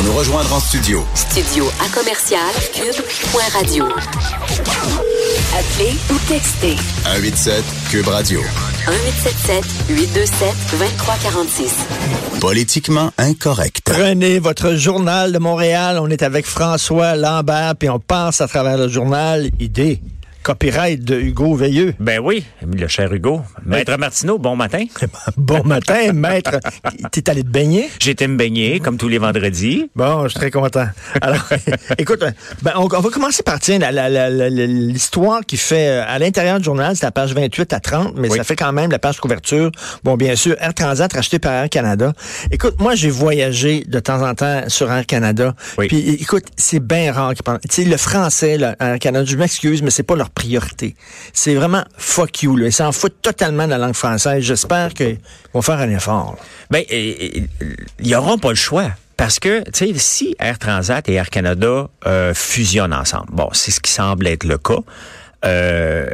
Pour nous rejoindre en studio. Studio à commercial cube.radio. Appelez ou textez 187 Cube Radio. 1877 827 2346. Politiquement incorrect. Prenez votre journal de Montréal. On est avec François Lambert, puis on passe à travers le journal Idée. Copyright de Hugo Veilleux. Ben oui, le cher Hugo. Maître Martineau, bon matin. Bon matin, maître. T'es allé te baigner? J'étais me baigner, comme tous les vendredis. Bon, je suis très content. Alors, écoute, ben, on, on va commencer par tiens, l'histoire qui fait euh, à l'intérieur du journal, c'est la page 28 à 30, mais Oui. ça fait quand même la page couverture. Bon, bien sûr, Air Transat racheté par Air Canada. Écoute, moi, j'ai voyagé de temps en temps sur Air Canada. Oui. Puis, écoute, c'est bien rare qu'ils parlent. Tu sais, le français, là, Air Canada, je m'excuse, mais c'est pas leur priorité. C'est vraiment fuck you, là. Ils s'en foutent totalement de la langue française. J'espère qu'ils vont faire un effort. là. Ben, ils n'auront pas le choix. Parce que, tu sais, si Air Transat et Air Canada euh, fusionnent ensemble, bon, c'est ce qui semble être le cas, euh,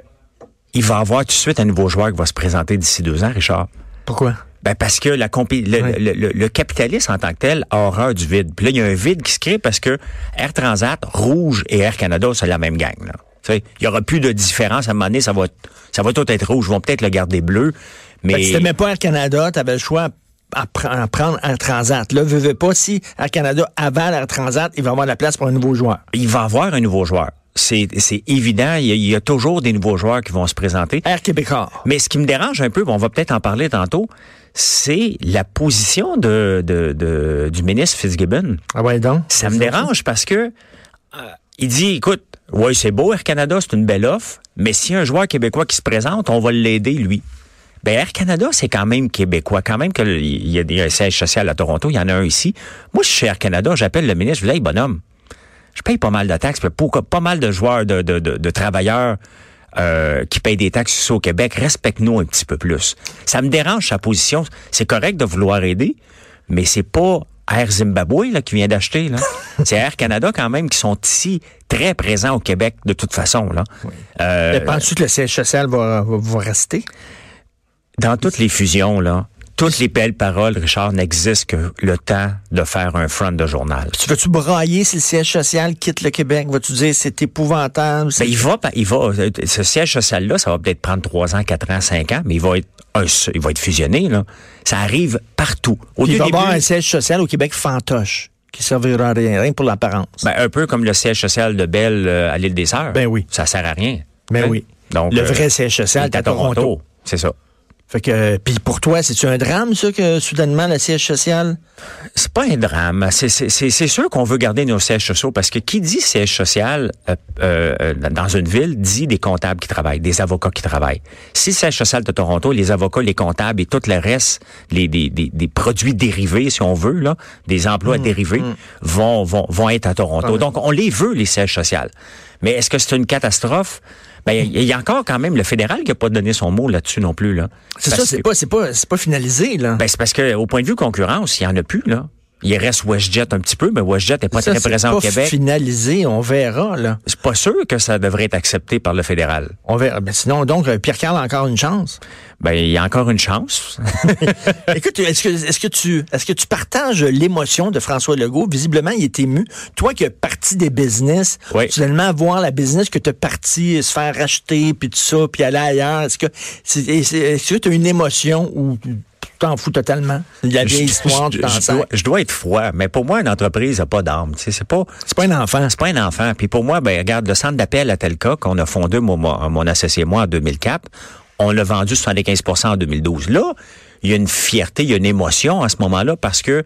il va y avoir tout de suite un nouveau joueur qui va se présenter d'ici deux ans, Richard. Pourquoi? Ben parce que la le, Oui. le, le- le capitalisme en tant que tel a horreur du vide. Puis là, il y a un vide qui se crée parce que Air Transat, Rouge et Air Canada, c'est la même gang. Là. Tu Il y aura plus de différence. À un moment donné, ça va, ça va tout être rouge. Ils vont peut-être le garder bleu. Mais si t'aimais pas Air Canada, t'avais le choix à, pr- à prendre Air Transat. Là, veux, veux pas, si Air Canada avale Air Transat, il va avoir la place pour un nouveau joueur. il va y avoir un nouveau joueur. C'est c'est évident. Il y, a, il y a toujours des nouveaux joueurs qui vont se présenter. Air Québécois. Mais ce qui me dérange un peu, on va peut-être en parler tantôt, c'est la position de, de, de- du ministre Fitzgibbon. Ah ouais, donc? Ça me dérange parce que euh, il dit, écoute, ouais, c'est beau Air Canada, c'est une belle offre, mais y a un joueur québécois qui se présente, on va l'aider lui. Ben Air Canada, c'est quand même québécois, quand même qu'il y a des un siège social à Toronto, il y en a un ici. Moi, je suis chez Air Canada, j'appelle le ministre, je dis, hey, bonhomme, je paye pas mal de taxes, pourquoi pas mal de joueurs, de, de, de, de travailleurs euh, qui payent des taxes au Québec, respecte-nous un petit peu plus. Ça me dérange sa position. C'est correct de vouloir aider, mais c'est pas Air Zimbabwe là, qui vient d'acheter. là. c'est Air Canada quand même qui sont ici très présents au Québec de toute façon. Là. Euh, Mais Penses-tu que le siège social va, va, va rester? dans toutes les fusions, là, toutes les belles paroles, Richard, n'existent que le temps de faire un front de journal. Tu veux-tu brailler si le siège social quitte le Québec? Vas-tu dire c'est épouvantable? Ben, il va, il va, euh, ce siège social-là, ça va peut-être prendre trois ans, quatre ans, cinq ans, mais il va être, un- il va être fusionné, là. Ça arrive partout. Au Puis il va y avoir un siège social au Québec fantoche qui servira à rien, rien pour l'apparence. ben, un peu comme le siège social de Bell euh, à l'île des Sœurs. Ben oui. Ça sert à rien. Ben Hein? oui. Donc, le euh, vrai siège social est à Toronto. C'est ça. Fait que, puis pour toi, c'est-tu un drame, ça, que soudainement, le siège social? C'est pas un drame. C'est- C'est c'est- c'est sûr qu'on veut garder nos sièges sociaux parce que qui dit siège social euh, euh, dans une ville dit des comptables qui travaillent, des avocats qui travaillent. Si le siège social de Toronto, les avocats, les comptables et tout le reste, les, des, des, des produits dérivés, si on veut, là, des emplois dérivés, vont, vont, vont être à Toronto. Donc, on les veut, les sièges sociaux. Mais est-ce que c'est une catastrophe? Ben, il y a encore quand même le fédéral qui n'a pas donné son mot là-dessus non plus. Là. C'est ça, c'est que- pas, c'est pas, c'est pas finalisé, là. ben, c'est parce que au point de vue concurrence, il y en a plus, là. Il reste WestJet un petit peu, mais WestJet n'est pas Ça, très présent pas au Québec. finalisé, on verra, là. C'est pas sûr que ça devrait être accepté par le fédéral. On verra. Ben sinon, donc, euh, Pierre-Carl a encore une chance? Ben, il y a encore une chance. Écoute, est-ce que, est-ce que tu, est-ce que tu partages l'émotion de François Legault? Visiblement, il est ému. Toi qui as parti des business, Oui. soudainement voir la business que tu as parti, se faire racheter, puis tout ça, puis aller ailleurs, est-ce que, tu as une émotion ou t'en fous totalement? La vieille histoire, je, je dois, je dois être froid, mais pour moi, une entreprise n'a pas d'âme. Tu sais, C'est pas, C'est pas un enfant. c'est pas un enfant. Puis pour moi, ben regarde, le centre d'appel à Telca qu'on a fondé, moi, moi, mon associé et moi, en 2004, on l'a vendu 75% en 2012. Là, il y a une fierté, il y a une émotion à ce moment-là parce que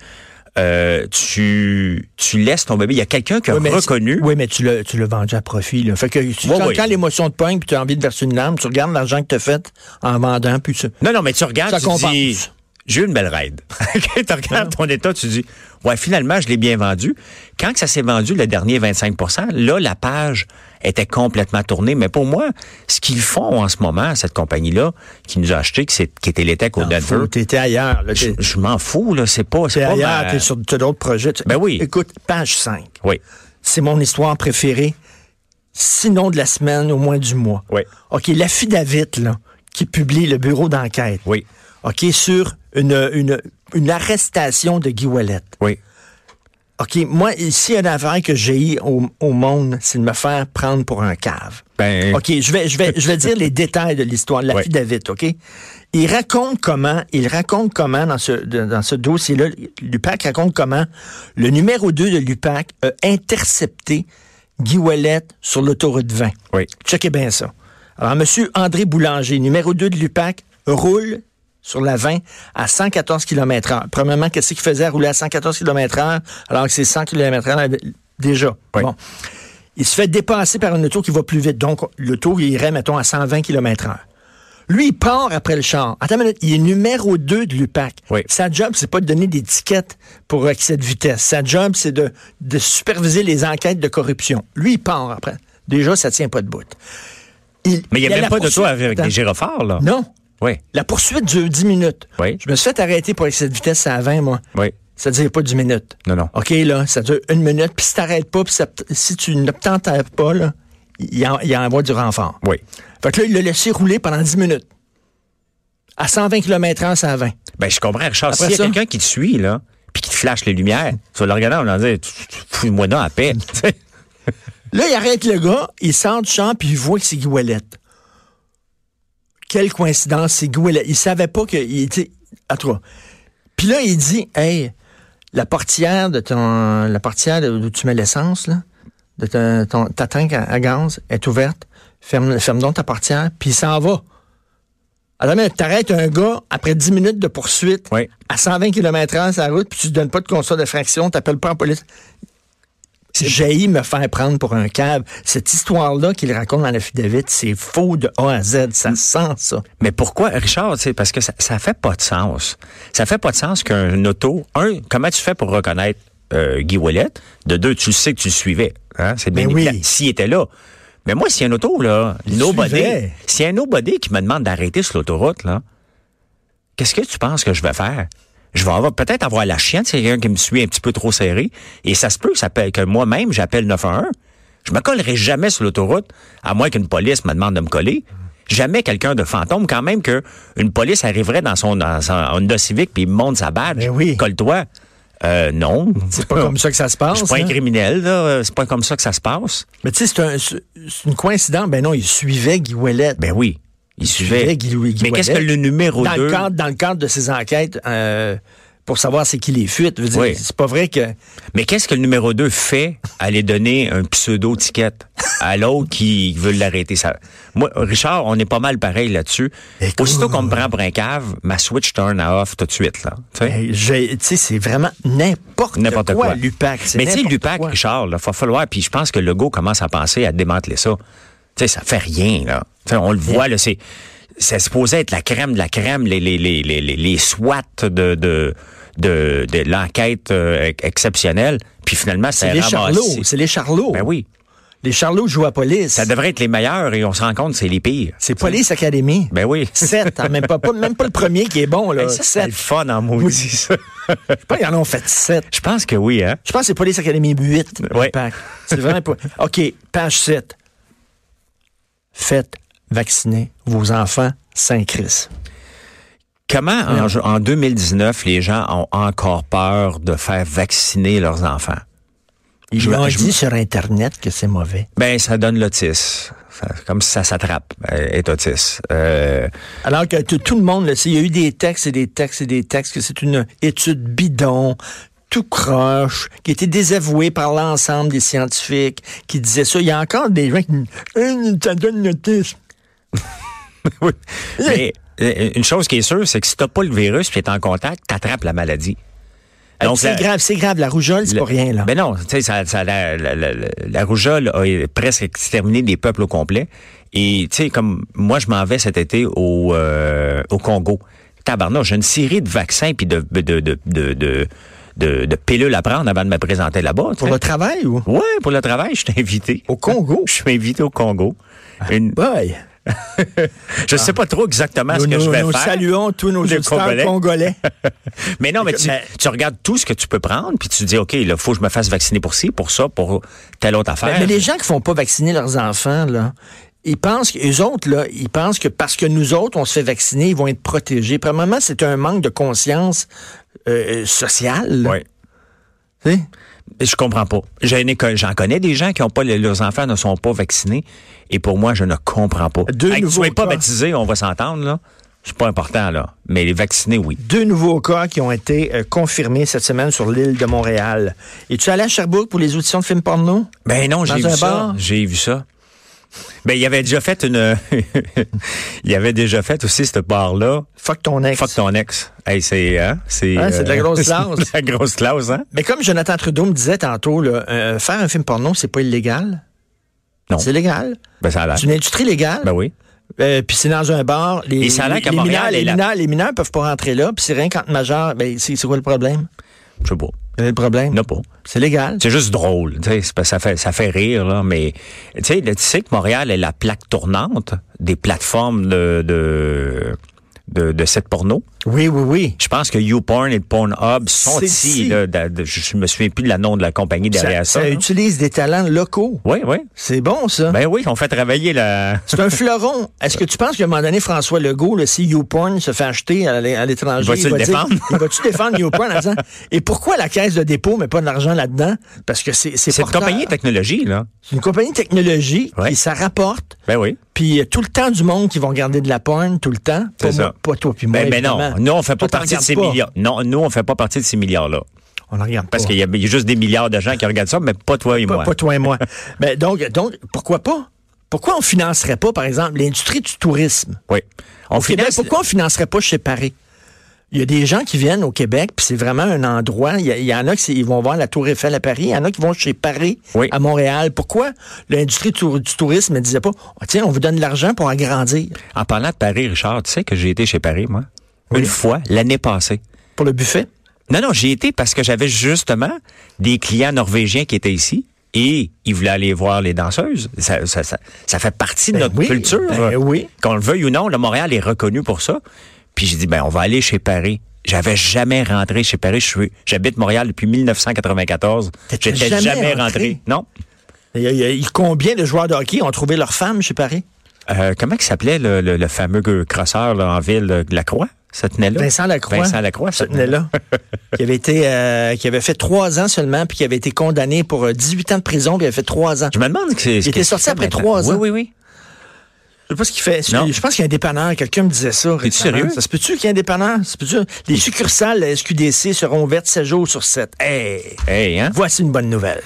euh, tu, tu laisses ton bébé. Il y a quelqu'un qui a Oui, reconnu. Oui, mais tu l'as, tu l'as vendu à profit. Là. Fait que tu, Oui, quand, oui. quand l'émotion te pogne puis tu as envie de verser une larme, tu regardes l'argent que tu as fait en vendant, puis tu... Non, non, mais tu regardes, Ça tu compense. dis, j'ai eu une belle. Quand tu regardes ton état, tu dis, ouais, finalement, je l'ai bien vendu. Quand que ça s'est vendu, le dernier 25% là, la page était complètement tournée. Mais pour moi, ce qu'ils font en ce moment, cette compagnie-là, qui nous a acheté, qui, était l'ETEC au Denver, Tu étais ailleurs. Là, je, je m'en fous, là. C'est pas, t'es ailleurs, ma- t'es sur d'autres projets. Ben oui. Écoute, page 5. Oui, C'est mon histoire préférée. Sinon de la semaine, au moins du mois. Oui. OK, l'affidavit, là, qui publie le bureau d'enquête. oui, OK, sur une, une, une arrestation de Guy Ouellet. oui. OK, moi, ici, il y a une affaire que j'ai eu au, au monde, c'est de me faire prendre pour un cave. Ben, OK, je vais, je vais, je vais dire les détails de l'histoire de la fille David, OK? Il raconte comment, il raconte comment dans ce, dans ce dossier-là, l'UPAC raconte comment le numéro 2 de l'UPAC a intercepté Guy Ouellet sur l'autoroute 20. oui. Checkez bien ça. Alors, M. André Boulanger, numéro 2 de l'UPAC, roule sur la 20 à 114 km heure. Premièrement, qu'est-ce qu'il faisait à rouler à 114 km heure alors que c'est 100 km heure déjà? Oui. Bon. Il se fait dépasser par une auto qui va plus vite. Donc, l'auto, il irait, mettons, à 120 km heure. Lui, il part après le char. Attends une minute, il est numéro 2 de l'UPAC. Oui. Sa job, c'est pas de donner des tickets pour excès de vitesse. Sa job, c'est de, de superviser les enquêtes de corruption. Lui, il part après. Déjà, ça tient pas de bout. Il- Mais il n'y a, même pas de toi avec des gyrophares, là. Non. Oui, La poursuite dure 10 minutes. Oui. Je me suis fait arrêter pour excès de vitesse à 20, moi. oui. Ça dure pas 10 minutes. Non, non. OK, là, ça dure une minute, puis si t'arrêtes pas, puis si tu ne t'entends pas, là, il, en, il envoie du renfort. Oui. Fait que là, il l'a laissé rouler pendant 10 minutes. À 120 km h c'est à 20. Ben, je comprends, Richard. S'il y a quelqu'un qui te suit, là, puis qui te flash les lumières, tu vas le regarder, on va dire, fous-moi donc à paix. Tu sais. Là, il arrête le gars, il sort du champ, puis il voit que c'est Ouellet. Quelle coïncidence, c'est Ouellet. Il savait pas qu'il était à toi. Puis là, il dit, hey, la portière de ton, la portière où tu mets l'essence, là, de ta, ton- ta tank à, à gaz est ouverte. Ferme, ferme donc ta portière, puis il s'en va. Alors, mais t'arrêtes un gars après 10 minutes de poursuite Oui. à 120 km h sur la route, puis tu ne donnes pas de constat de fraction, t'appelles pas en police. J'ai me faire prendre pour un cave. Cette histoire-là qu'il raconte dans la David, c'est faux de A à Z. Ça sent ça. Mais pourquoi, Richard, c'est parce que ça, ça fait pas de sens. Ça fait pas de sens qu'un auto, un, comment tu fais pour reconnaître euh, Guy Ouellet? De deux, tu sais que tu le suivais. Hein? C'est bien Ben oui. S'il était là. Mais moi, s'il y a un auto, là, nobody, s'il y a un nobody qui me demande d'arrêter sur l'autoroute, là, qu'est-ce que tu penses que je vais faire? Je vais avoir, peut-être avoir la chienne, c'est quelqu'un qui me suit un petit peu trop serré. Et ça se peut que, ça peut- que moi-même, j'appelle 911. Je me collerai jamais sur l'autoroute, à moins qu'une police me demande de me coller. Jamais quelqu'un de fantôme, quand même que une police arriverait dans son, dans son Honda Civic puis il me monte sa badge. Ben oui. Colle-toi. Euh, non. C'est pas comme ça que ça se passe. Je suis pas un hein? criminel, là. C'est pas comme ça que ça se passe. Mais tu sais, c'est un- une coïncidence. Ben non, il suivait Guy Ouellet. Ben oui. Il suivait. Guy Mais qu'est-ce que le numéro dans 2? Le cadre, dans le cadre de ses enquêtes, euh, pour savoir c'est qui les fuites. Oui. C'est pas vrai que... Mais qu'est-ce que le numéro 2 fait à aller donner un pseudo-ticket à l'autre qui veut l'arrêter? Ça... Moi, Richard, on est pas mal pareil là-dessus. Aussitôt qu'on me prend pour un cave, ma switch turn à off tout de suite. là. Tu sais? Sais, c'est vraiment n'importe quoi, N'importe quoi. l'UPAC. Mais tu sais, l'UPAC, quoi. Richard, il va falloir, puis je pense que Legault commence à penser à démanteler ça. Tu sais, ça fait rien, là. On le voit, là, c'est, c'est supposé être la crème de la crème, les, les, les, les, les, les SWAT de, de, de, de l'enquête euh, ex- exceptionnelle, puis finalement, C'est les charlots. C'est les charlots. Ben oui. Les charlots jouent à police. Ça devrait être les meilleurs et on se rend compte que c'est les pires. C'est Police Academy. Ben oui. Sept, hein, même, pas, pas- même pas le premier qui est bon. Là. Ça, c'est Sept. fun en maudit, ça. Je sais pas, ils en ont fait sept. Je pense que oui, hein. Je pense que c'est Police Academy 8. Ouais. l'UPAC. C'est vraiment pas. OK, page 7. Faites vacciner vos enfants Saint-Christ. Comment, en, en 2019, les gens ont encore peur de faire vacciner leurs enfants? Ils m'ont dit sur Internet que c'est mauvais. Ben, ça donne l'autisme. Comme si ça s'attrape, euh, être autiste. Euh, Alors que tout, tout le monde le sait. Il y a eu des textes et des textes et des textes que c'est une étude bidon, tout croche, qui a été désavouée par l'ensemble des scientifiques qui disaient ça. Il y a encore des gens qui disent ça donne l'autisme. oui. Mais euh, une chose qui est sûre, c'est que si t'as pas le virus et t'es en contact, t'attrapes la maladie. Donc, c'est grave, c'est grave. La rougeole, c'est pas rien, là. Ben non, tu sais, ça, la, la, la- la rougeole a presque exterminé des peuples au complet. Et tu sais, comme moi, je m'en vais cet été au, euh, au Congo. Tabarnak, j'ai une série de vaccins puis de, de, de, de, de, de, de pilules à prendre avant de me présenter là-bas. Pour le travail ou? Ouais, pour le travail, je suis invité. Au Congo? Je suis invité au Congo. Une, Boy. je sais pas trop exactement ce Nous, que je nous- vais nous faire. saluons tous nos auditeurs Congolais. Mais non, mais tu, Mais- tu regardes tout ce que tu peux prendre, puis tu dis, OK, il faut que je me fasse vacciner pour ci, pour ça, pour telle autre affaire. Mais, mais les gens qui font pas vacciner leurs enfants, là, ils pensent que autres, là, ils pensent que parce que nous autres, on se fait vacciner, ils vont être protégés. Premièrement, c'est un manque de conscience euh, sociale. là. Ouais. Tu sais? Je comprends pas. J'en connais des gens qui ont pas leurs enfants ne sont pas vaccinés et pour moi je ne comprends pas. Deux Hey, tu nouveaux pas baptisé, on va s'entendre là. C'est pas important là, mais les vaccinés oui. Deux nouveaux cas qui ont été euh, confirmés cette semaine sur l'île de Montréal. Es-tu allé à Sherbrooke pour les auditions de films porno? Ben non, j'ai vu ça. J'ai vu ça. Ben il avait déjà fait une il avait déjà fait aussi ce bar là. Fuck ton ex. Fuck ton ex. Hey, c'est hein, c'est Hein, de la grosse c'est classe. de la grosse classe hein. Mais comme Jonathan Trudeau me disait tantôt, là, euh, faire un film porno, c'est pas illégal? Non. C'est légal? Ben ça a l'air. C'est une industrie légale? Ben oui. Euh, puis c'est dans un bar. Les, Et ça a les- les mineurs, les, la- mineurs, les mineurs peuvent pas rentrer là. Puis c'est rien quand majeur. Ben, c'est quoi le problème? Je sais pas. Quel est le problème? A pas. C'est légal? C'est juste drôle, ça fait ça fait rire là, mais tu sais, tu sais que Montréal est la plaque tournante des plateformes de de de, de cette porno? Oui, oui, oui. Je pense que YouPorn et Pornhub sont ici. Là, de- de- je me souviens plus de la nom de la compagnie derrière ça. ça là. utilise des talents locaux. Oui, oui. C'est bon, ça. Ben oui, on fait travailler la. C'est un fleuron. Est-ce que tu penses qu'à un moment donné, François Legault, le si YouPorn se fait acheter à l'é- à l'étranger, Va-tu le dire- défendre? il va-tu défendre YouPorn en disant, et pourquoi la caisse de dépôt met pas de l'argent là-dedans? Parce que c'est c'est C'est une compagnie de technologie, là. C'est une compagnie de technologie Ouais. qui ça rapporte. Ben oui. Puis il y a tout le temps du monde qui vont garder de la porn, tout le temps. C'est ça. pas toi puis moi, Ben, ben non, nous on fait pas Toi, partie de ces pas. milliards. Non, nous on fait pas partie de ces milliards-là. On regarde Parce qu'il y, a il y a juste des milliards de gens qui regardent ça, mais pas toi et Pas, moi. pas toi et moi. donc, donc, pourquoi pas? Pourquoi on financerait pas, par exemple, l'industrie du tourisme? Oui. On Au Québec, finance- pourquoi on financerait pas chez Paris? Il y a des gens qui viennent au Québec, puis c'est vraiment un endroit. Il y, en a qui ils vont voir la Tour Eiffel à Paris, il y en a qui vont chez Paris Oui. à Montréal. Pourquoi l'industrie du, du tourisme ne disait pas, Oh, tiens, on vous donne de l'argent pour agrandir En parlant de Paris, Richard, tu sais que j'ai été chez Paris, moi, Oui. une fois, l'année passée. pour le buffet? Non, non, j'y été parce que j'avais justement des clients norvégiens qui étaient ici et ils voulaient aller voir les danseuses. Ça, ça, ça, ça fait partie de Ben notre oui, culture. ben oui. Qu'on le veuille ou non, le Montréal est reconnu pour ça. Puis j'ai dit, ben, on va aller chez Paris. J'avais jamais rentré chez Paris. J'habite Montréal depuis 1994. T'étais J'étais jamais jamais, rentré? rentré. Non. Il y a- il y a- il- combien de joueurs de hockey ont trouvé leur femme chez Paris? Euh, comment il s'appelait le, le, le fameux crosseur là, en ville, euh, Lacroix? Ça tenait là? Vincent Lacroix. Vincent Lacroix, ça tenait là. qui avait été, euh, qui avait fait trois ans seulement, puis qui avait été condamné pour euh, 18 ans de prison, puis il avait fait trois ans. Je me demande que c'est. Il était sorti après trois Oui, ans. oui, oui. Je sais pas ce qu'il fait. Non. Je pense qu'il y a un dépanneur. Quelqu'un me disait ça. Récemment. sérieux? Ça se peut-tu qu'il y ait un dépanneur? Ça se peut-tu? Les succursales de la SQDC seront ouvertes 7 jours sur 7. Hey! Hey, hein? Voici une bonne nouvelle.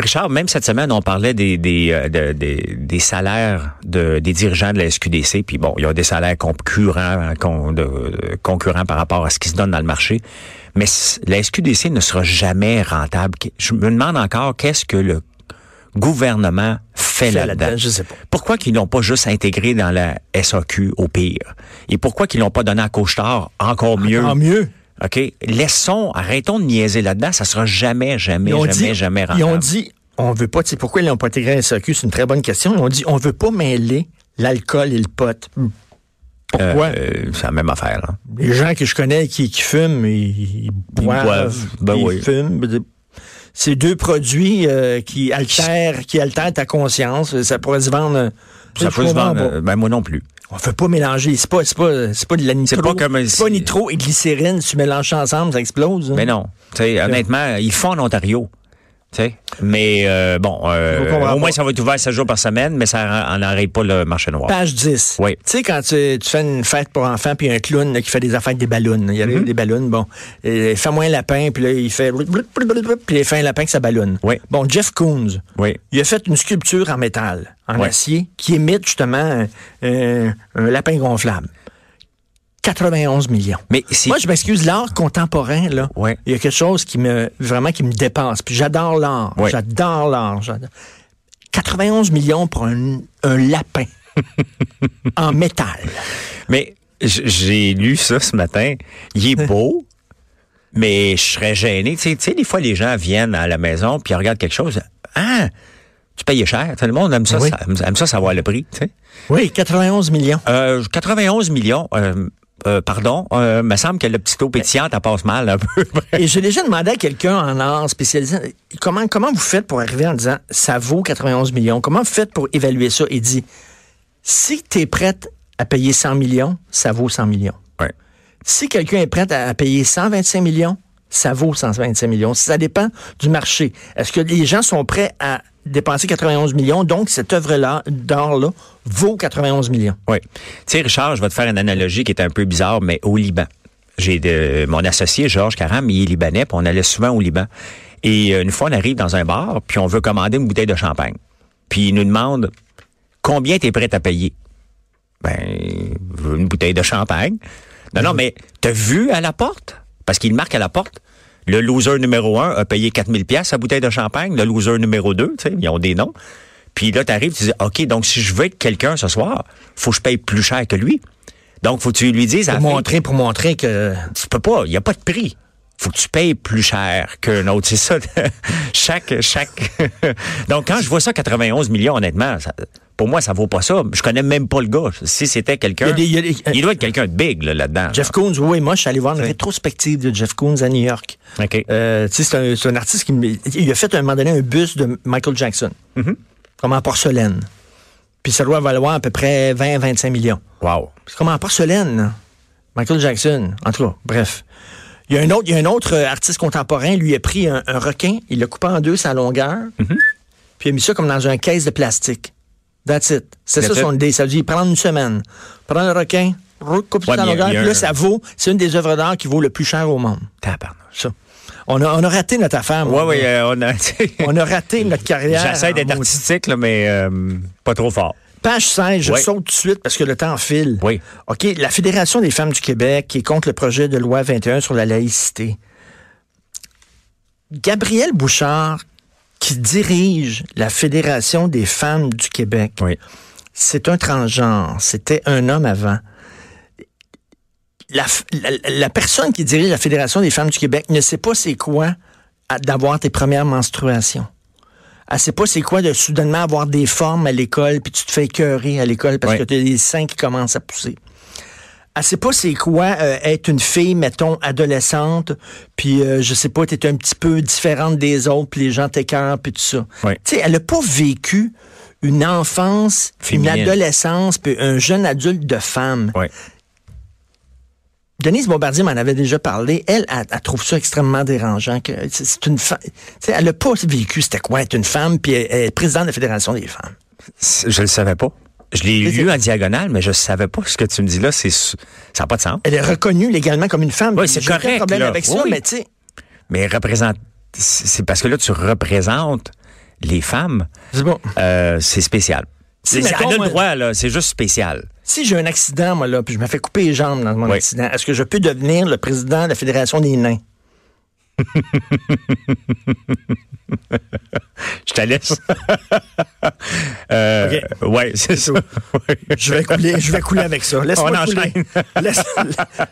Richard, même cette semaine, on parlait des des, euh, de- des, des salaires de, des dirigeants de la SQDC. Puis bon, il y a des salaires concurrents, hein, con- de- de- concurrents par rapport à ce qui se donne dans le marché. Mais la SQDC ne sera jamais rentable. Je me demande encore qu'est-ce que le gouvernement fait, Fait là-dedans. là-dedans, je sais pas. Pourquoi qu'ils l'ont pas juste intégré dans la SAQ au pire? Et pourquoi qu'ils l'ont pas donné à Couche-Tard encore mieux? Tant mieux? OK? Laissons, arrêtons de niaiser là-dedans. Ça sera jamais, jamais, jamais, dit, jamais rentable. ils ont dit, on veut pas, tu sais, pourquoi ils n'ont pas intégré la SAQ? C'est une très bonne question. Ils ont dit, on veut pas mêler l'alcool et le pot. Pourquoi? Euh, euh, c'est la même affaire. Là. Les gens que je connais qui, qui fument, ils, ils boivent, boivent. Ben ils oui. fument. C'est deux produits euh, qui altèrent, qui altèrent ta conscience. Ça pourrait se vendre. Ça peut se vendre. Ben moi non plus. On fait pas mélanger. C'est pas, c'est pas, c'est pas de la nitro. C'est pas comme c'est pas nitro et glycérine. Si tu mélanges ça ensemble, ça explose. hein? Mais non. Tu sais, honnêtement, ils font en Ontario. Mais euh, bon, euh, au moins ça va être ouvert 7 jours par semaine, mais ça en n'arrête pas le marché noir. Page 10. Oui. Tu sais, quand tu, tu fais une fête pour enfants, puis il un clown là, qui fait des affaires avec des ballons. Il y Mm-hmm. a des ballons, bon. Et Fais-moi un lapin, puis là, il fait... Puis il fait un lapin que ça ballonne. Oui. Bon, Jeff Koons, Oui. il a fait une sculpture en métal, en Oui. acier, qui imite justement un, un- un lapin gonflable. 91 millions. Mais Moi, je m'excuse, l'art contemporain, là, Ouais. il y a quelque chose qui me vraiment qui me dépasse. Puis j'adore l'art. Ouais. J'adore l'art. j'adore. 91 millions pour un, un lapin en métal. Mais j'ai lu ça ce matin. Il est beau, mais je serais gêné. Tu sais, tu sais, des fois, les gens viennent à la maison puis ils regardent quelque chose. Ah, tu payes cher. Tout le monde aime ça, Oui. ça- aime ça savoir le prix. Tu sais. Oui, 91 millions. Euh, 91 millions. Euh, euh, pardon, euh, me semble que le petit eau pétillante, elle passe mal un peu. Et j'ai déjà demandé à quelqu'un en art spécialisé comment, comment vous faites pour arriver en disant ça vaut 91 millions? Comment vous faites pour évaluer ça? Il dit si tu es prête à payer 100 millions, ça vaut 100 millions. Ouais. Si quelqu'un est prêt à, à payer 125 millions, ça vaut 125 millions. Ça dépend du marché. Est-ce que les gens sont prêts à dépenser 91 millions? Donc, cette œuvre-là, d'or-là, vaut 91 millions. Oui. Tu sais, Richard, je vais te faire une analogie qui est un peu bizarre, mais au Liban. J'ai de, mon associé, Georges Caram, il est libanais, puis on allait souvent au Liban. Et euh, une fois, on arrive dans un bar, puis on veut commander une bouteille de champagne. Puis il nous demande combien tu es prêt à payer? Ben, une bouteille de champagne. Non, non, mais t'as vu à la porte? Parce qu'il marque à la porte. Le loser numéro un a payé 4000 pièces sa bouteille de champagne. Le loser numéro 2, tu sais, ils ont des noms. Puis là, t'arrives, tu dis, OK, donc si je veux être quelqu'un ce soir, faut que je paye plus cher que lui. Donc, faut que tu lui dises à Pour fin, montrer, pour montrer que... tu peux pas, il y a pas de prix. Faut que tu payes plus cher qu'un autre, c'est ça. chaque chaque Donc quand je vois ça 91 millions honnêtement, ça- pour moi ça vaut pas ça. Je connais même pas le gars. Si c'était quelqu'un, Il doit être quelqu'un de big là, là-dedans. Jeff Koons, oui, moi, je suis allé voir une rétrospective de Jeff Koons à New York. OK. Euh, tu sais, c'est un, artiste qui il a fait à un moment donné un bus de Michael Jackson, comme en porcelaine. Puis ça doit valoir à peu près 20-25 millions. Wow. C'est comme en porcelaine. Michael Jackson. En tout cas, bref. Il y a un autre, il y a un autre euh, artiste contemporain, lui a pris un, un requin, il l'a coupé en deux sa longueur, puis il a mis ça comme dans un caisse de plastique. That's it. C'est ça son idée. Ça veut dire prendre une semaine, prendre le requin, coupe Ouais, sa longueur, puis là, un- ça vaut, c'est une des œuvres d'art qui vaut le plus cher au monde. Tabarnouche. Ça. On a, on a raté notre affaire. Ouais, gars. euh, on a. On a raté notre carrière. J'essaie d'être artistique là, mais euh, pas trop fort. Page 16, je Oui. saute tout de suite parce que le temps file. Oui. OK, la Fédération des femmes du Québec qui est contre le projet de loi 21 sur la laïcité. Gabriel Bouchard, qui dirige la Fédération des femmes du Québec, Oui. c'est un transgenre. C'était un homme avant. La, f- la- la personne qui dirige la Fédération des femmes du Québec ne sait pas c'est quoi d'avoir tes premières menstruations. Elle sait pas c'est quoi de soudainement avoir des formes à l'école puis tu te fais écœurer à l'école parce que tu as des seins qui commencent à pousser. Elle sait pas c'est quoi euh, être une fille, mettons, adolescente, puis euh, je sais pas, t'es un petit peu différente des autres, puis les gens t'écœurent, puis tout ça. Tu sais, elle a pas vécu une enfance, Féminine. une adolescence, puis un jeune adulte de femme. Oui. Denise Bombardier m'en avait déjà parlé. Elle, elle, elle trouve ça extrêmement dérangeant. que c'est- une femme. Elle n'a pas vécu c'était quoi être une femme, puis elle, elle est présidente de la Fédération des femmes. Je le savais pas. Je l'ai lu en diagonale, mais je savais pas ce que tu me dis là. C'est ça n'a pas de sens. Elle est reconnue légalement comme une femme. Oui, c'est correct, problème là. avec ça, Oui, mais tu sais. Mais représente, c'est c'est parce que là tu représentes les femmes. c'est bon. Euh, c'est spécial. Si, C'est- mettons, elle a moi- le droit là. C'est juste spécial. Si j'ai un accident, moi, là, puis je me fais couper les jambes dans mon Oui. accident, est-ce que je peux devenir le président de la Fédération des nains? Je te laisse. euh, Ouais, c'est ça. Je vais couler, je vais couler avec ça. Laisse-moi On couler. Laisse,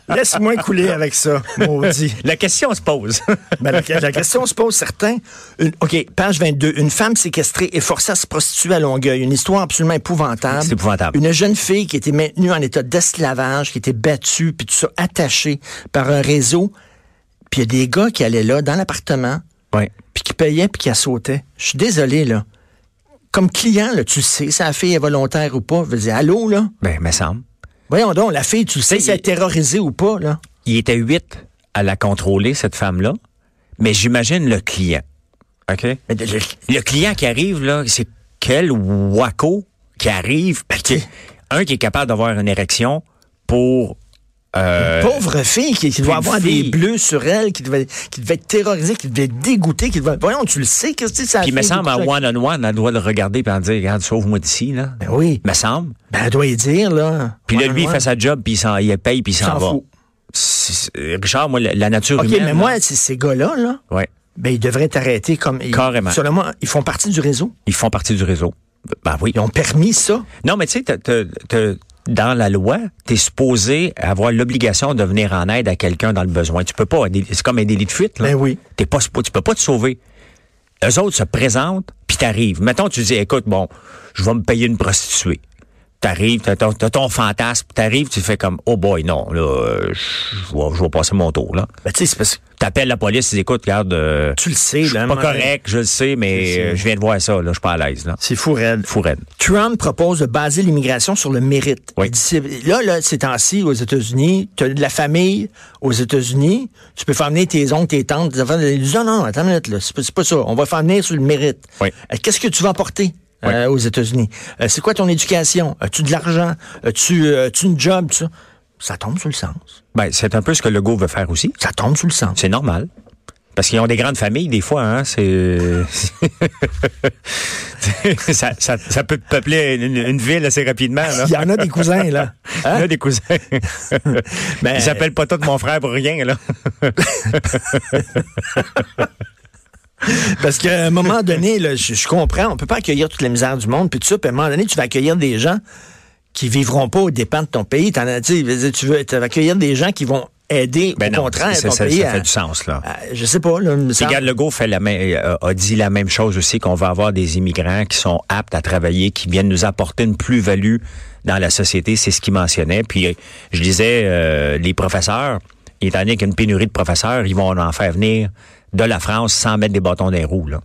laisse-moi couler avec ça, maudit. La question se pose. Ben, la, la question se pose certains. Une- OK, page 22. Une femme séquestrée et forcée à se prostituer à Longueuil. Une histoire absolument épouvantable. C'est épouvantable. Une jeune fille qui était maintenue en état d'esclavage, qui était battue, puis tout ça, attachée par un réseau. Puis il y a des gars qui allaient là, dans l'appartement, ouais. puis qui payaient, puis qui sautaient. Je suis désolé, là. Comme client, là, tu sais, si la fille est volontaire ou pas. Je veux dire, allô, là? Ben, me semble. Voyons donc, la fille, tu sais si elle est terrorisée ou pas, là. Il était huit à la contrôler cette femme-là, mais j'imagine le client. OK? Mais de- de- Le client qui arrive, là, c'est quel wacko qui arrive, qui- un qui est capable d'avoir une érection pour... euh, pauvre fille qui, qui doit une avoir fille. des bleus sur elle, qui devait, qui devait être terrorisée, qui devait être dégoûtée, qui devait... Voyons, tu le sais, qu'est-ce que ça Puis, il me semble, en one-on-one, elle doit le regarder et en dire, regarde, sauve-moi d'ici, là. Ben oui. Me semble. Ben, elle doit y dire, là. Puis là, lui, il fait sa job, puis il, s'en- il paye, puis il s'en va. fout. Richard, moi, la, la nature OK, humaine... mais moi, ces gars-là, là, Ouais, ben, ils devraient être arrêtés comme... ils- Carrément. Ils font partie du réseau. ils font partie du réseau. Ben oui. Ils ont permis ça. Non, mais tu sais, dans la loi, tu es supposé avoir l'obligation de venir en aide à quelqu'un dans le besoin. Tu peux pas, c'est comme un délit de fuite. Là. Ben oui. T'es pas, tu peux pas te sauver. Eux autres se présentent, puis t'arrives. Mettons, tu dis, écoute, bon, je vais me payer une prostituée. T'arrives, t'as ton, t'as ton fantasme, t'arrives, tu fais comme, oh boy, non, là, euh, je vais, je vais passer mon tour, là. Ben, tu sais, c'est parce que T'appelles la police, tu dis, écoute, regarde, euh, tu le sais, là. pas correct, je le sais, mais euh, je viens de voir ça, là, je suis pas à l'aise, là. C'est fou, raide. Fou raide. Trump propose de baser l'immigration sur le mérite. Oui. Il dit, c'est- là, là, ces temps-ci, aux États-Unis, tu as de la famille aux États-Unis, tu peux faire venir tes oncles, tes tantes, tes enfants. Ils disent, non, non, attends une minute, là, c'est pas, c'est pas ça. On va faire venir sur le mérite. Oui. Euh, Qu'est-ce que tu vas apporter? Euh, aux États-Unis. Euh, c'est quoi ton éducation? As-tu de l'argent? As-tu euh, as-tu une job? tout Ça? ça tombe sur le sens. Ben, c'est un peu ce que Legault veut faire aussi. Ça tombe sur le sens. C'est normal. Parce qu'ils ont des grandes familles, des fois, hein, c'est... ça, ça, ça peut peupler une, une ville assez rapidement, là. Il y en a des cousins, là. Il y Hein? a des cousins. Ben- Ils s'appellent pas tous mon frère pour rien, là. Parce qu'à un moment donné, là, je, je comprends, on peut pas accueillir toute la misère du monde, puis tout ça, puis à un moment donné, tu vas accueillir des gens qui vivront pas aux dépens de ton pays. As, tu veux accueillir des gens qui vont aider, Ben au non, contraire, ton ça- pays ça à- fait du sens, là. à- je sais pas, là, me Regarde, Legault fait la même- euh, a dit la même chose aussi, qu'on va avoir des immigrants qui sont aptes à travailler, qui viennent nous apporter une plus-value dans la société. C'est ce qu'il mentionnait. Puis euh, je disais, euh, les professeurs, étant donné qu'il y a une pénurie de professeurs, ils vont en faire venir de la France sans mettre des bâtons dans les roues. Là.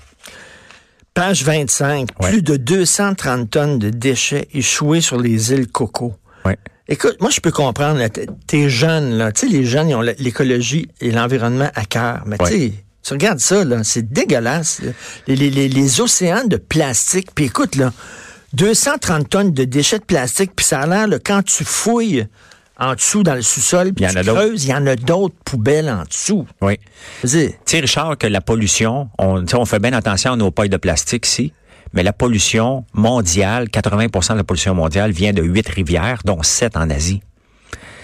Page 25, Ouais. plus de 230 tonnes de déchets échoués sur les îles Coco. Ouais. Écoute, moi, je peux comprendre, t'es- jeune, là. Tu sais, les jeunes, ils ont l'écologie et l'environnement à cœur. Mais Ouais. tu sais, tu regardes ça, là, c'est dégueulasse. là. Les, les- les- les océans de plastique. Puis écoute, là, 230 tonnes de déchets de plastique, puis ça a l'air, quand tu fouilles en dessous dans le sous-sol, puis Il y en a creuses, il y en a d'autres poubelles en dessous. Oui. Tu sais, Richard, que la pollution, on, on fait bien attention à nos pailles de plastique ici, mais la pollution mondiale, 80% de la pollution mondiale vient de huit rivières, dont sept en Asie.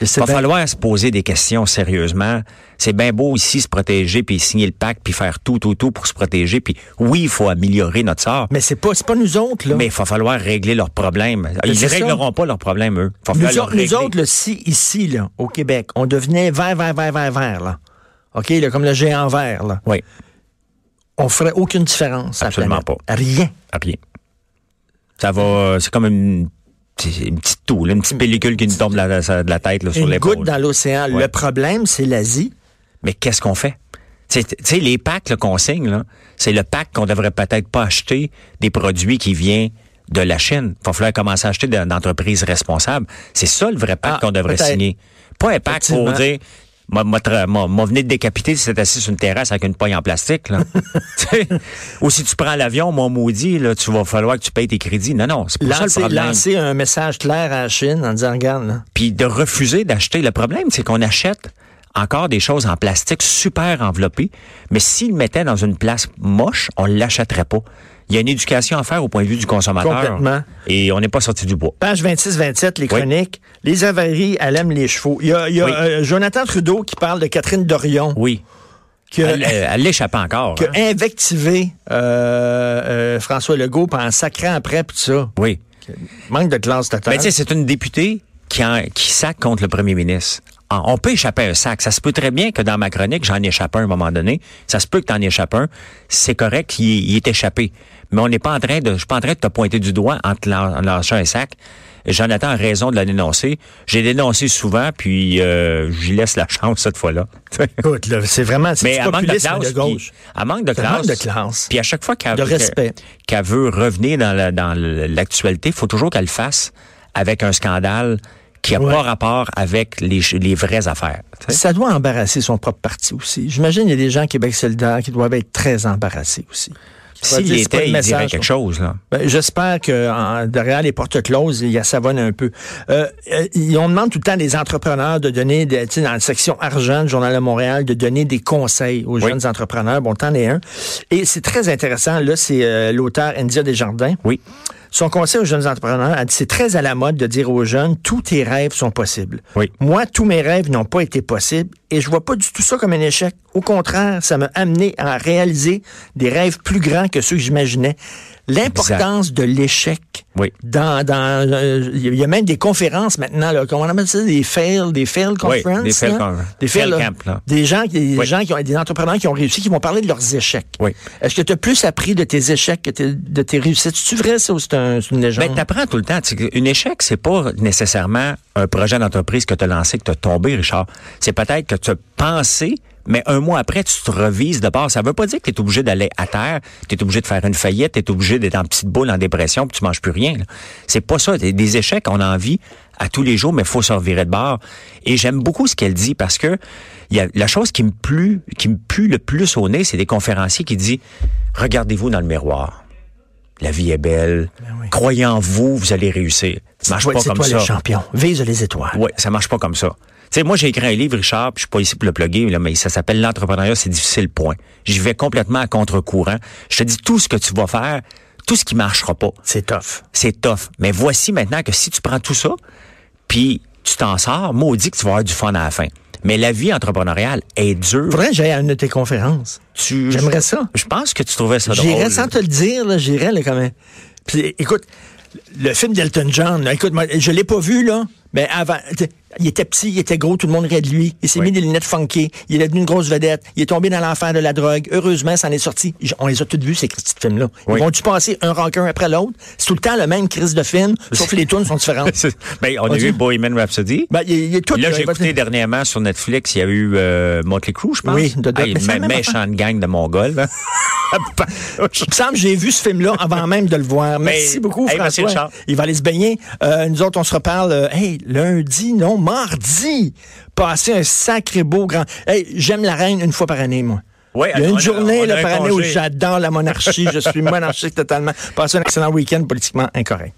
Il va falloir se poser des questions sérieusement. C'est bien beau ici se protéger, puis signer le pacte, puis faire tout, tout, tout pour se protéger. Puis oui, il faut améliorer notre sort, mais c'est pas, c'est pas nous autres, là. mais il va falloir régler leurs problèmes. Ils ne ça. régleront pas leurs problèmes, eux. Nous, autres, nous régler. autres, là, si ici, là, au Québec, on devenait vert, vert, vert, vert, vert, là. OK, là, comme le géant vert, là. Oui, On ferait aucune différence. à la Absolument pas. Rien. rien. Ça va, c'est comme une, une petite toux, là, une petite pellicule qui nous tombe de la, de la tête là, sur Une l'épaule. goutte dans l'océan. Ouais. Le problème, c'est l'Asie. Mais qu'est-ce qu'on fait? Tu sais- les packs qu'on signe, c'est le pack qu'on devrait peut-être pas acheter des produits qui viennent de la Chine. Il va falloir commencer à acheter de- d'entreprises responsables. C'est ça le vrai pack Ah, qu'on devrait signer. Pas un pack pour dire m'a venu de décapiter si c'est assis sur une terrasse avec une paille en plastique. Là. Ou si tu prends l'avion, mon maudit, là, tu vas falloir que tu payes tes crédits. Non, non, c'est pas ça le Lancer, problème. lancer un message clair à la Chine en disant, regarde, là. Puis de refuser d'acheter. Le problème, c'est qu'on achète encore des choses en plastique super enveloppées, mais s'ils le mettaient dans une place moche, on l'achèterait pas. Il y a une éducation à faire au point de vue du consommateur. Complètement. Et on n'est pas sorti du bois. Page 26-27, les Oui. chroniques. Les avaries, elle aime les chevaux. Il y a, il y a, Oui. euh, Jonathan Trudeau qui parle de Catherine Dorion, Oui. qui a, Elle, elle l'échappe encore. qui a hein. invectivé euh, euh, François Legault en sacrant après, tout ça. Oui. Manque de classe totale. Ben, tu sais, c'est une députée qui, en- qui sac contre le premier ministre. On peut échapper à un sac. Ça se peut très bien que dans ma chronique, j'en échappe un à un moment donné. Ça se peut que tu en échappes un. C'est correct qu'il il est échappé. Mais on n'est pas en train de, je suis pas en train de te pointer du doigt en te lan- en lâchant un sac. Jonathan a raison de la dénoncer. J'ai dénoncé souvent, puis euh, j'y laisse la chance cette fois-là. Écoute, là, c'est vraiment c'est Mais elle manque de classe. de gauche. puis- manque de classe. manque de classe. Puis à chaque fois qu'elle qu'elle veut revenir dans la- dans l'actualité, il faut toujours qu'elle le fasse avec un scandale qui n'a Ouais. pas rapport avec les, vraies affaires. Ça doit embarrasser son propre parti aussi. J'imagine qu'il y a des gens Québec solidaire qui doivent être très embarrassés aussi. S'il était, il dirait quelque chose. Là. Ben, J'espère que en- derrière les portes closes, il y a savonne un peu. Euh, euh, on demande tout le temps des entrepreneurs de donner, des- tu sais, dans la section argent du Journal de Montréal, de donner des conseils aux Oui. jeunes entrepreneurs. Bon, t'en es un. Et c'est très intéressant. Là, c'est euh, l'auteur India Desjardins. Oui. Son conseil aux jeunes entrepreneurs, elle dit, c'est très à la mode de dire aux jeunes, tous tes rêves sont possibles. Oui. Moi, tous mes rêves n'ont pas été possibles et je vois pas du tout ça comme un échec. Au contraire, ça m'a amené à réaliser des rêves plus grands que ceux que j'imaginais. L'importance de l'échec. Oui. Dans, dans, euh, il y a même des conférences maintenant, là, comment on appelle ça, des fail, des fail Oui, conferences. des fail là? Des fail, fail là. camp, là. Des gens, des Oui. gens qui ont, des entrepreneurs qui ont réussi, qui vont parler de leurs échecs. Oui. Est-ce que tu as plus appris de tes échecs que de tes réussites? C'est vrai, ça, ou c'est un- une légende? Ben, t'apprends tout le temps. Un échec, c'est pas nécessairement un projet d'entreprise que tu as lancé, que tu as tombé, Richard. C'est peut-être que tu as pensé, mais un mois après, tu te revises de bord. Ça veut pas dire que tu es obligé d'aller à terre, tu es obligé de faire une faillite, tu es obligé d'être en petite boule en dépression, puis tu manges plus rien. C'est pas ça. Des, échecs, on en vit à tous les jours, mais faut se revirer de bord. Et j'aime beaucoup ce qu'elle dit parce que il y a la chose qui me plut, qui me pue le plus au nez, c'est des conférenciers qui disent regardez-vous dans le miroir. La vie est belle. Croyez en vous, vous allez réussir. Ça marche Ben Toi- pas comme toi ça. le champion. Vise les étoiles. Ouais, ça marche pas comme ça. Tu sais, moi, j'ai écrit un livre, Richard, puis je suis pas ici pour le plugger, là, mais ça s'appelle L'entrepreneuriat, c'est difficile, point. J'y vais complètement à contre-courant. Je te dis tout ce que tu vas faire, tout ce qui marchera pas. C'est tough. C'est tough. Mais voici maintenant que si tu prends tout ça, puis tu t'en sors, maudit que tu vas avoir du fun à la fin. Mais la vie entrepreneuriale est dure. Faudrait que j'aille à une de tes conférences. Tu- J'aimerais ça. Je pense que tu trouvais ça drôle. J'irais sans te le dire, là, j'irais là, quand même. Puis, écoute, le film d'Elton John, là, écoute, moi, je l'ai pas vu, là, mais avant, il était petit, il était gros, tout le monde riait de lui. Il s'est Oui. mis des lunettes funky, il est devenu une grosse vedette, il est tombé dans l'enfer de la drogue. Heureusement, ça en est sorti. On les a tous vus, ces petits films-là. Ils vont-tu passer un rancœur après l'autre? C'est tout le temps le même crise de film, sauf que les tunes sont différentes. ben, on a vu Bohemian Rhapsody. Ben, il, il est tout, Là, j'ai va- écouté dernièrement sur Netflix, il y a eu euh, Motley Crue, je pense. Oui, de- de- Hey, mais une méchante gang de Mongols. Il me semble que j'ai vu ce film-là avant même de le voir. Merci Ben, beaucoup, hey, merci, François. Richard. Il va aller se baigner. Euh, nous autres, on se reparle euh, hey, lundi, non, mardi. Passer un sacré beau grand... Hey, j'aime la reine une fois par année, moi. Ouais, Il y a une journée on a là, un par année où j'adore la monarchie. Je suis monarchique totalement. Passez un excellent week-end politiquement incorrect.